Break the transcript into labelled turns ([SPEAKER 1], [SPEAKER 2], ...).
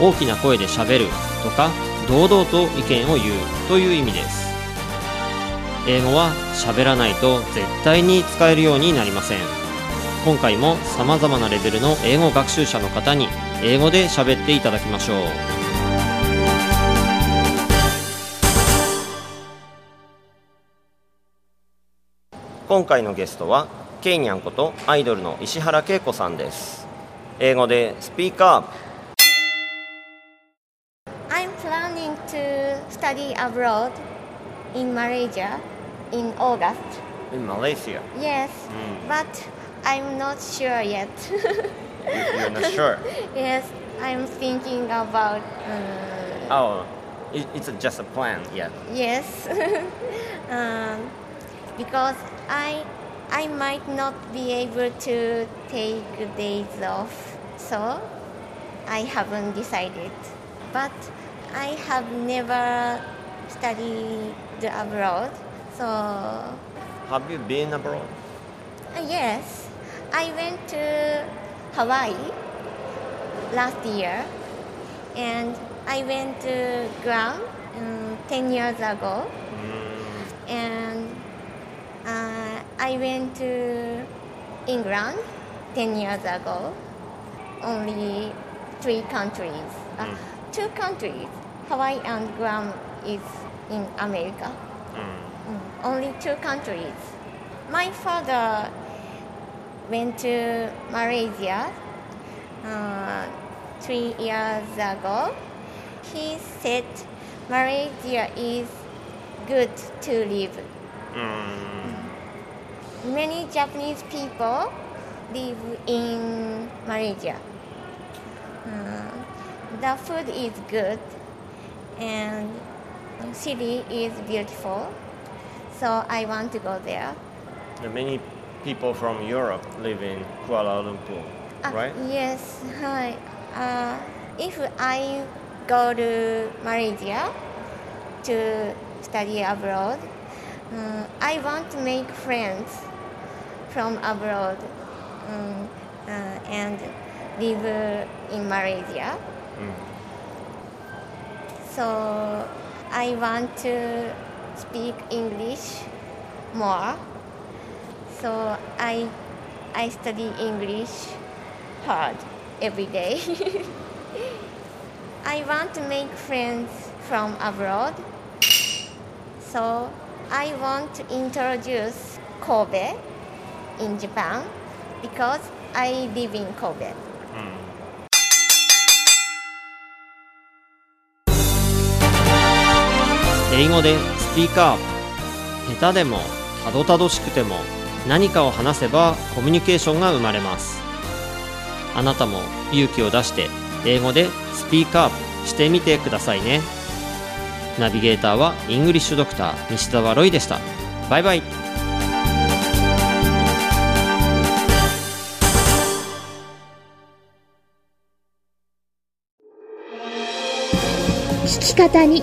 [SPEAKER 1] 大きな声でしゃべるとか堂々と意見を言うという意味です。英語は喋らないと絶対に使えるようになりません。今回も様々なレベルの英語学習者の方に英語で喋っていただきましょう。今回のゲストはケイニャンことアイドルの石原恵子さんです。英語でスピーカー
[SPEAKER 2] study abroad in Malaysia in August.
[SPEAKER 1] in Malaysia
[SPEAKER 2] Yes,
[SPEAKER 1] Mm.
[SPEAKER 2] but I'm not sure yet.
[SPEAKER 1] you're not sure
[SPEAKER 2] yes, I'm thinking about. Uh,
[SPEAKER 1] oh it, it's just a plan yeah
[SPEAKER 2] yes, um, because I I might not be able to take days off, so I haven't decided. But I have never studied abroad, so
[SPEAKER 1] have you been abroad
[SPEAKER 2] uh, yes, I went to Hawaii last year, and I went to Guam um, ten years ago, and uh, I went to England 10 years ago. Only three countries. Uh,
[SPEAKER 1] Mm.
[SPEAKER 2] Two countries. Hawaii and Guam is in America. Mm, Only two countries. My father went to Malaysia uh, three years ago. He said Malaysia is good to live many Japanese people live in Malaysia. Uh, the food is good and city is beautiful. So I want to go there. there
[SPEAKER 1] many people from Europe live in Kuala Lumpur
[SPEAKER 2] Ah,
[SPEAKER 1] right
[SPEAKER 2] Yes. Hi. Uh, if I go to Malaysia to study abroad, uh, I want to make friends from abroad um, uh, and live uh, in Malaysia. So I want to speak English more. So I I study English hard every day. I want to make friends from abroad. So I want to introduce Kobe in Japan because I live in Kobe.
[SPEAKER 1] 英語でスピーカー。下手でもたどたどしくても何かを話せばコミュニケーションが生まれます。あなたも勇気を出して英語でスピーカーしてみてくださいね。ナビゲーターはイングリッシュドクター西澤ロイでした。バイバイ。
[SPEAKER 3] 聞き方に